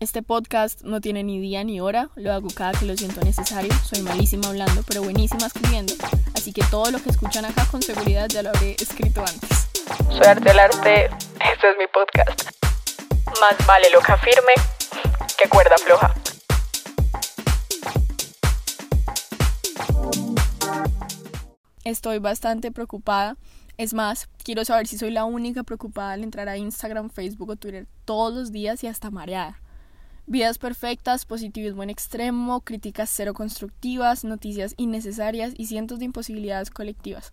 Este podcast no tiene ni día ni hora, lo hago cada que lo siento necesario. Soy malísima hablando, pero buenísima escribiendo. Así que todo lo que escuchan acá con seguridad ya lo habré escrito antes. Soy Arte del Arte, este es mi podcast. Más vale loca firme que cuerda floja. Estoy bastante preocupada. Es más, quiero saber si soy la única preocupada al entrar a Instagram, Facebook o Twitter todos los días y hasta mareada. Vidas perfectas, positivismo en extremo, críticas cero constructivas, noticias innecesarias y cientos de imposibilidades colectivas.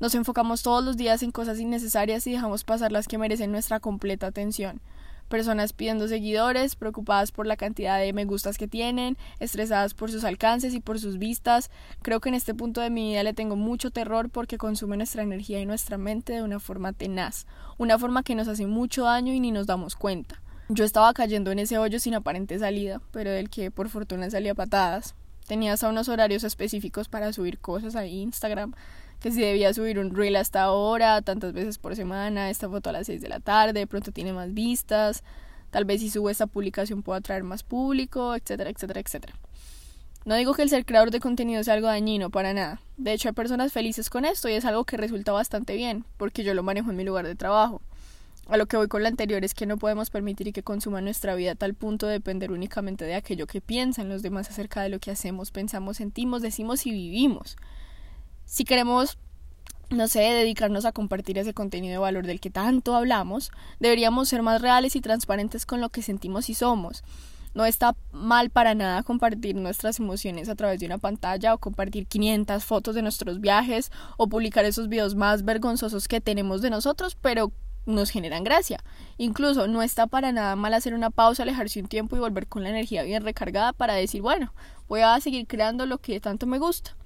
Nos enfocamos todos los días en cosas innecesarias y dejamos pasar las que merecen nuestra completa atención. Personas pidiendo seguidores, preocupadas por la cantidad de me gustas que tienen, estresadas por sus alcances y por sus vistas. Creo que en este punto de mi vida le tengo mucho terror porque consume nuestra energía y nuestra mente de una forma tenaz, una forma que nos hace mucho daño y ni nos damos cuenta. Yo estaba cayendo en ese hoyo sin aparente salida, pero del que por fortuna salía patadas. Tenía hasta unos horarios específicos para subir cosas a Instagram, que si debía subir un reel hasta ahora, tantas veces por semana, esta foto a las 6 de la tarde, de pronto tiene más vistas, tal vez si subo esta publicación puedo atraer más público, etcétera, etcétera, etcétera. No digo que el ser creador de contenido sea algo dañino, para nada. De hecho, hay personas felices con esto y es algo que resulta bastante bien, porque yo lo manejo en mi lugar de trabajo. A lo que voy con lo anterior es que no podemos permitir que consuma nuestra vida a tal punto de depender únicamente de aquello que piensan los demás acerca de lo que hacemos, pensamos, sentimos, decimos y vivimos. Si queremos, no sé, dedicarnos a compartir ese contenido de valor del que tanto hablamos, deberíamos ser más reales y transparentes con lo que sentimos y somos. No está mal para nada compartir nuestras emociones a través de una pantalla o compartir 500 fotos de nuestros viajes o publicar esos videos más vergonzosos que tenemos de nosotros, pero nos generan gracia. Incluso no está para nada mal hacer una pausa, alejarse un tiempo y volver con la energía bien recargada para decir, bueno, voy a seguir creando lo que tanto me gusta.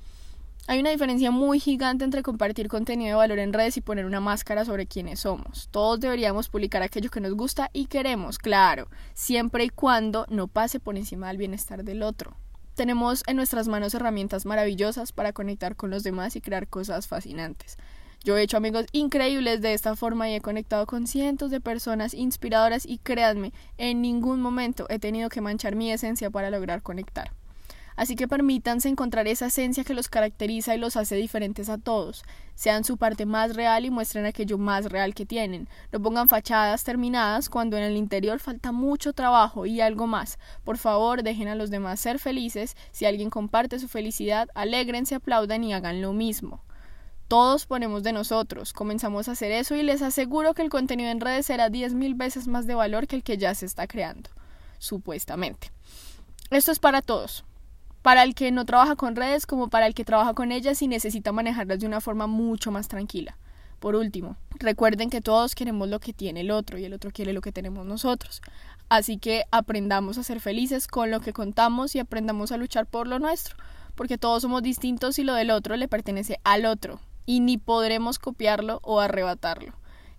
Hay una diferencia muy gigante entre compartir contenido de valor en redes y poner una máscara sobre quienes somos. Todos deberíamos publicar aquello que nos gusta y queremos, claro, siempre y cuando no pase por encima del bienestar del otro. Tenemos en nuestras manos herramientas maravillosas para conectar con los demás y crear cosas fascinantes. Yo he hecho amigos increíbles de esta forma y he conectado con cientos de personas inspiradoras y créanme, en ningún momento he tenido que manchar mi esencia para lograr conectar. Así que permítanse encontrar esa esencia que los caracteriza y los hace diferentes a todos. Sean su parte más real y muestren aquello más real que tienen. No pongan fachadas terminadas cuando en el interior falta mucho trabajo y algo más. Por favor, dejen a los demás ser felices. Si alguien comparte su felicidad, alégrense, aplaudan y hagan lo mismo. Todos ponemos de nosotros, comenzamos a hacer eso y les aseguro que el contenido en redes será 10.000 veces más de valor que el que ya se está creando, supuestamente. Esto es para todos, para el que no trabaja con redes como para el que trabaja con ellas y necesita manejarlas de una forma mucho más tranquila. Por último, recuerden que todos queremos lo que tiene el otro y el otro quiere lo que tenemos nosotros. Así que aprendamos a ser felices con lo que contamos y aprendamos a luchar por lo nuestro, porque todos somos distintos y lo del otro le pertenece al otro, y ni podremos copiarlo o arrebatarlo.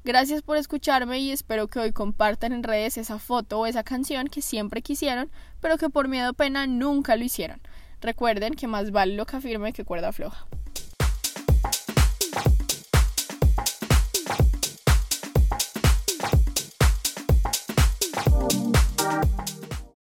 Gracias por escucharme y espero que hoy compartan en redes esa foto o esa canción que siempre quisieron, pero que por miedo o pena nunca lo hicieron. Recuerden que más vale lo que afirme que cuerda floja.